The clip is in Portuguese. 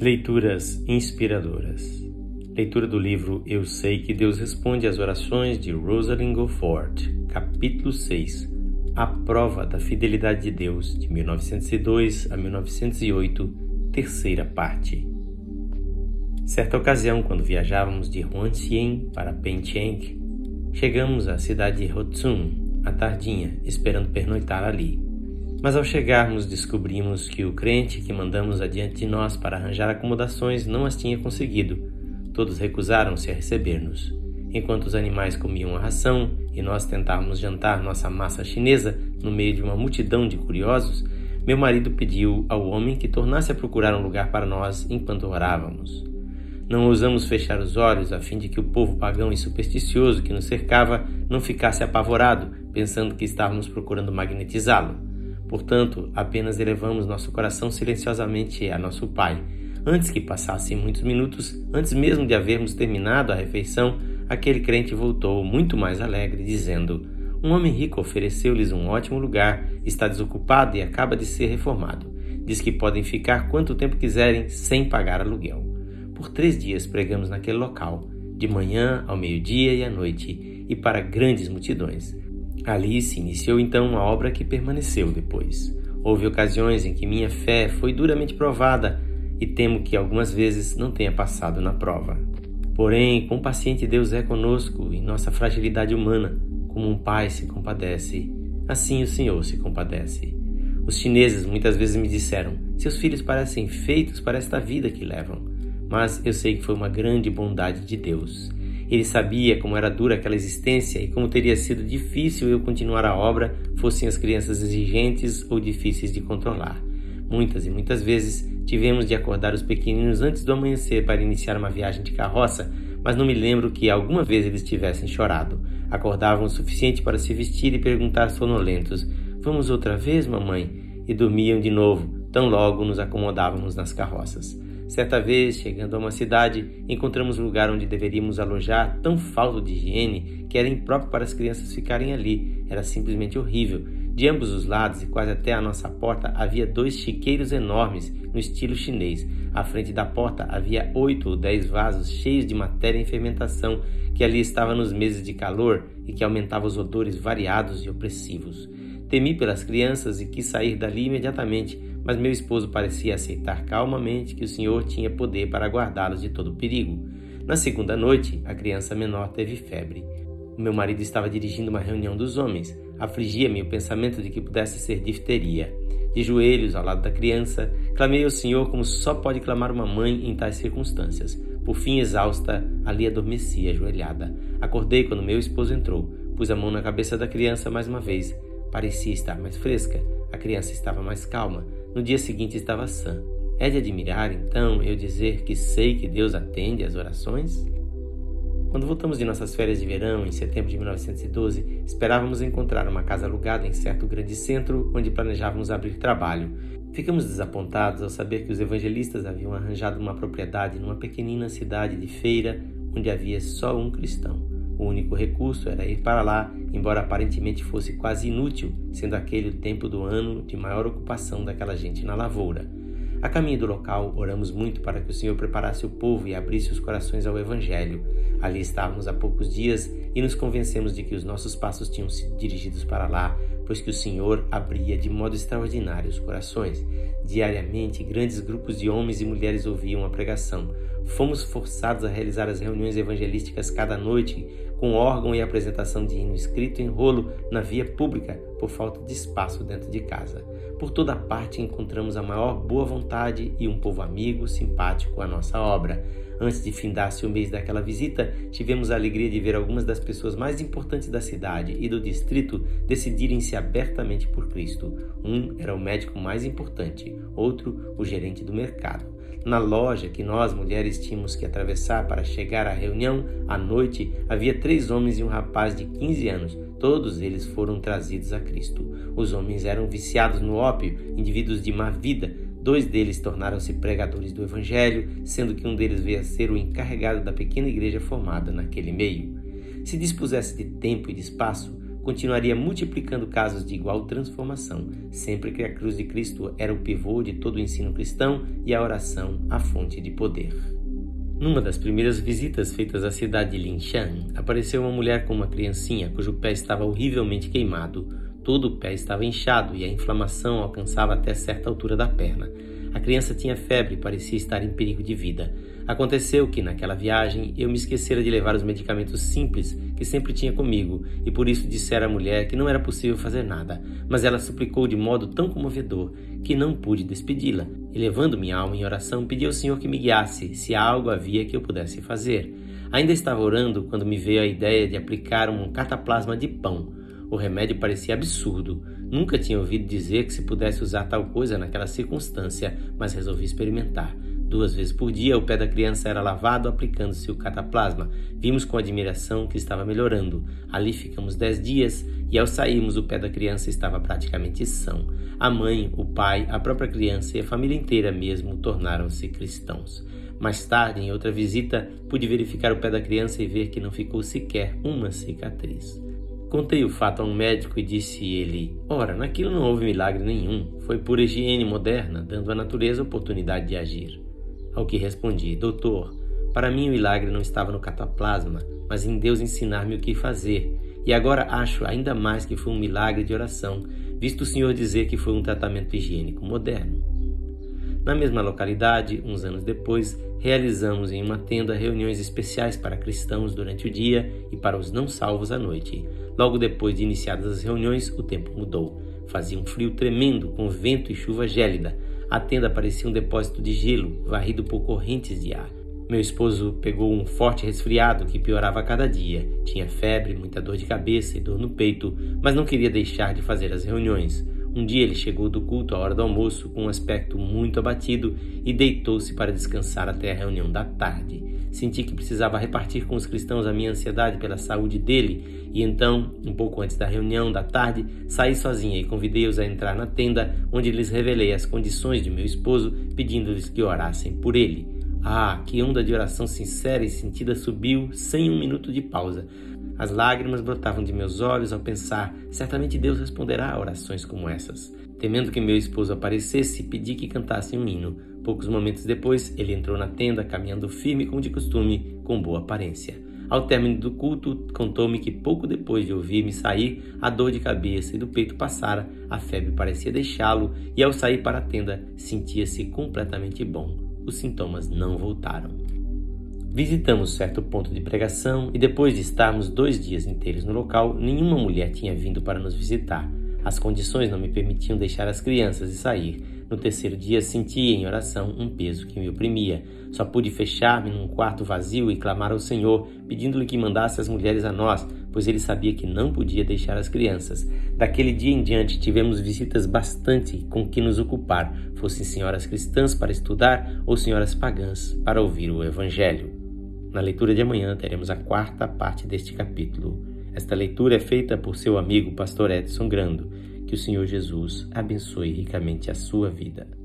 Leituras inspiradoras. Leitura do livro Eu Sei que Deus Responde às Orações de Rosalind Goforth, capítulo 6. A Prova da Fidelidade de Deus, de 1902 a 1908, terceira parte. Certa ocasião, quando viajávamos de Huanxian para Pencheng, chegamos à cidade de Hotsun à tardinha, esperando pernoitar ali. Mas ao chegarmos, descobrimos que o crente que mandamos adiante de nós para arranjar acomodações não as tinha conseguido. Todos recusaram-se a receber-nos. Enquanto os animais comiam a ração e nós tentávamos jantar nossa massa chinesa no meio de uma multidão de curiosos, meu marido pediu ao homem que tornasse a procurar um lugar para nós enquanto orávamos. Não ousamos fechar os olhos a fim de que o povo pagão e supersticioso que nos cercava não ficasse apavorado, pensando que estávamos procurando magnetizá-lo. Portanto, apenas elevamos nosso coração silenciosamente a nosso Pai. Antes que passassem muitos minutos, antes mesmo de havermos terminado a refeição, aquele crente voltou muito mais alegre, dizendo: Um homem rico ofereceu-lhes um ótimo lugar, está desocupado e acaba de ser reformado. Diz que podem ficar quanto tempo quiserem sem pagar aluguel. Por três dias pregamos naquele local, de manhã ao meio-dia e à noite, e para grandes multidões. Ali se iniciou então uma obra que permaneceu depois. Houve ocasiões em que minha fé foi duramente provada e temo que algumas vezes não tenha passado na prova. Porém, com paciente Deus é conosco em nossa fragilidade humana, como um pai se compadece, assim o Senhor se compadece. Os chineses muitas vezes me disseram: seus filhos parecem feitos para esta vida que levam. Mas eu sei que foi uma grande bondade de Deus. Ele sabia como era dura aquela existência e como teria sido difícil eu continuar a obra, fossem as crianças exigentes ou difíceis de controlar. Muitas e muitas vezes tivemos de acordar os pequeninos antes do amanhecer para iniciar uma viagem de carroça, mas não me lembro que alguma vez eles tivessem chorado. Acordavam o suficiente para se vestir e perguntar sonolentos: Vamos outra vez, mamãe? E dormiam de novo, tão logo nos acomodávamos nas carroças. Certa vez, chegando a uma cidade, encontramos lugar onde deveríamos alojar, tão falto de higiene que era impróprio para as crianças ficarem ali. Era simplesmente horrível. De ambos os lados e quase até a nossa porta havia dois chiqueiros enormes no estilo chinês. À frente da porta havia oito ou dez vasos cheios de matéria em fermentação que ali estava nos meses de calor e que aumentava os odores variados e opressivos. Temi pelas crianças e quis sair dali imediatamente, mas meu esposo parecia aceitar calmamente que o Senhor tinha poder para guardá-los de todo perigo. Na segunda noite, a criança menor teve febre. O meu marido estava dirigindo uma reunião dos homens. Afligia-me o pensamento de que pudesse ser difteria. De joelhos ao lado da criança, clamei ao Senhor como só pode clamar uma mãe em tais circunstâncias. Por fim, exausta, ali adormeci ajoelhada. Acordei quando meu esposo entrou. Pus a mão na cabeça da criança mais uma vez. Parecia estar mais fresca. A criança estava mais calma. No dia seguinte estava sã. É de admirar, então, eu dizer que sei que Deus atende às orações? Quando voltamos de nossas férias de verão, em setembro de 1912, esperávamos encontrar uma casa alugada em certo grande centro onde planejávamos abrir trabalho. Ficamos desapontados ao saber que os evangelistas haviam arranjado uma propriedade numa pequenina cidade de feira onde havia só um cristão. O único recurso era ir para lá, embora aparentemente fosse quase inútil, sendo aquele o tempo do ano de maior ocupação daquela gente na lavoura. A caminho do local, oramos muito para que o Senhor preparasse o povo e abrisse os corações ao Evangelho. Ali estávamos há poucos dias e nos convencemos de que os nossos passos tinham sido dirigidos para lá, pois que o Senhor abria de modo extraordinário os corações. Diariamente, grandes grupos de homens e mulheres ouviam a pregação. Fomos forçados a realizar as reuniões evangelísticas cada noite, com órgão e apresentação de hino escrito em rolo na via pública, por falta de espaço dentro de casa. Por toda parte encontramos a maior boa vontade e um povo amigo, simpático à nossa obra. Antes de findar-se o mês daquela visita, tivemos a alegria de ver algumas das pessoas mais importantes da cidade e do distrito decidirem-se abertamente por Cristo. Um era o médico mais importante, outro, o gerente do mercado. Na loja que nós mulheres tínhamos que atravessar para chegar à reunião, à noite, havia três homens e um rapaz de 15 anos. Todos eles foram trazidos a Cristo. Os homens eram viciados no ópio, indivíduos de má vida. Dois deles tornaram-se pregadores do Evangelho, sendo que um deles veio a ser o encarregado da pequena igreja formada naquele meio. Se dispusesse de tempo e de espaço, continuaria multiplicando casos de igual transformação, sempre que a cruz de Cristo era o pivô de todo o ensino cristão e a oração a fonte de poder. Numa das primeiras visitas feitas à cidade de Linshan, apareceu uma mulher com uma criancinha cujo pé estava horrivelmente queimado. Todo o pé estava inchado e a inflamação alcançava até certa altura da perna. A criança tinha febre e parecia estar em perigo de vida. Aconteceu que, naquela viagem, eu me esquecera de levar os medicamentos simples que sempre tinha comigo e por isso dissera à mulher que não era possível fazer nada, mas ela suplicou de modo tão comovedor que não pude despedi-la e, levando minha alma em oração, pedi ao Senhor que me guiasse se algo havia que eu pudesse fazer. Ainda estava orando quando me veio a ideia de aplicar um cataplasma de pão. O remédio parecia absurdo. Nunca tinha ouvido dizer que se pudesse usar tal coisa naquela circunstância, mas resolvi experimentar. Duas vezes por dia, o pé da criança era lavado aplicando-se o cataplasma. Vimos com admiração que estava melhorando. Ali ficamos dez dias e, ao sairmos, o pé da criança estava praticamente são. A mãe, o pai, a própria criança e a família inteira mesmo tornaram-se cristãos. Mais tarde, em outra visita, pude verificar o pé da criança e ver que não ficou sequer uma cicatriz. Contei o fato a um médico e disse ele: Ora, naquilo não houve milagre nenhum, foi pura higiene moderna, dando à natureza oportunidade de agir. Ao que respondi: Doutor, para mim o milagre não estava no cataplasma, mas em Deus ensinar-me o que fazer. E agora acho ainda mais que foi um milagre de oração, visto o Senhor dizer que foi um tratamento higiênico moderno. Na mesma localidade, uns anos depois, realizamos em uma tenda reuniões especiais para cristãos durante o dia e para os não salvos à noite. Logo depois de iniciadas as reuniões, o tempo mudou. Fazia um frio tremendo, com vento e chuva gélida. A tenda parecia um depósito de gelo, varrido por correntes de ar. Meu esposo pegou um forte resfriado que piorava a cada dia. Tinha febre, muita dor de cabeça e dor no peito, mas não queria deixar de fazer as reuniões. Um dia ele chegou do culto à hora do almoço com um aspecto muito abatido e deitou-se para descansar até a reunião da tarde. Senti que precisava repartir com os cristãos a minha ansiedade pela saúde dele e então, um pouco antes da reunião da tarde, saí sozinha e convidei-os a entrar na tenda, onde lhes revelei as condições de meu esposo, pedindo-lhes que orassem por ele. Ah, que onda de oração sincera e sentida subiu sem um minuto de pausa. As lágrimas brotavam de meus olhos ao pensar: certamente Deus responderá a orações como essas. Temendo que meu esposo aparecesse, pedi que cantasse um hino. Poucos momentos depois, ele entrou na tenda, caminhando firme como de costume, com boa aparência. Ao término do culto, contou-me que pouco depois de ouvir-me sair, a dor de cabeça e do peito passara, a febre parecia deixá-lo e ao sair para a tenda sentia-se completamente bom. Os sintomas não voltaram. Visitamos certo ponto de pregação e depois de estarmos dois dias inteiros no local, nenhuma mulher tinha vindo para nos visitar. As condições não me permitiam deixar as crianças e sair. No terceiro dia senti em oração um peso que me oprimia. Só pude fechar-me num quarto vazio e clamar ao Senhor, pedindo-lhe que mandasse as mulheres a nós, pois ele sabia que não podia deixar as crianças. Daquele dia em diante tivemos visitas bastante com que nos ocupar, fossem senhoras cristãs para estudar ou senhoras pagãs para ouvir o Evangelho. Na leitura de amanhã teremos a quarta parte deste capítulo. Esta leitura é feita por seu amigo pastor Edson Grando. Que o Senhor Jesus abençoe ricamente a sua vida.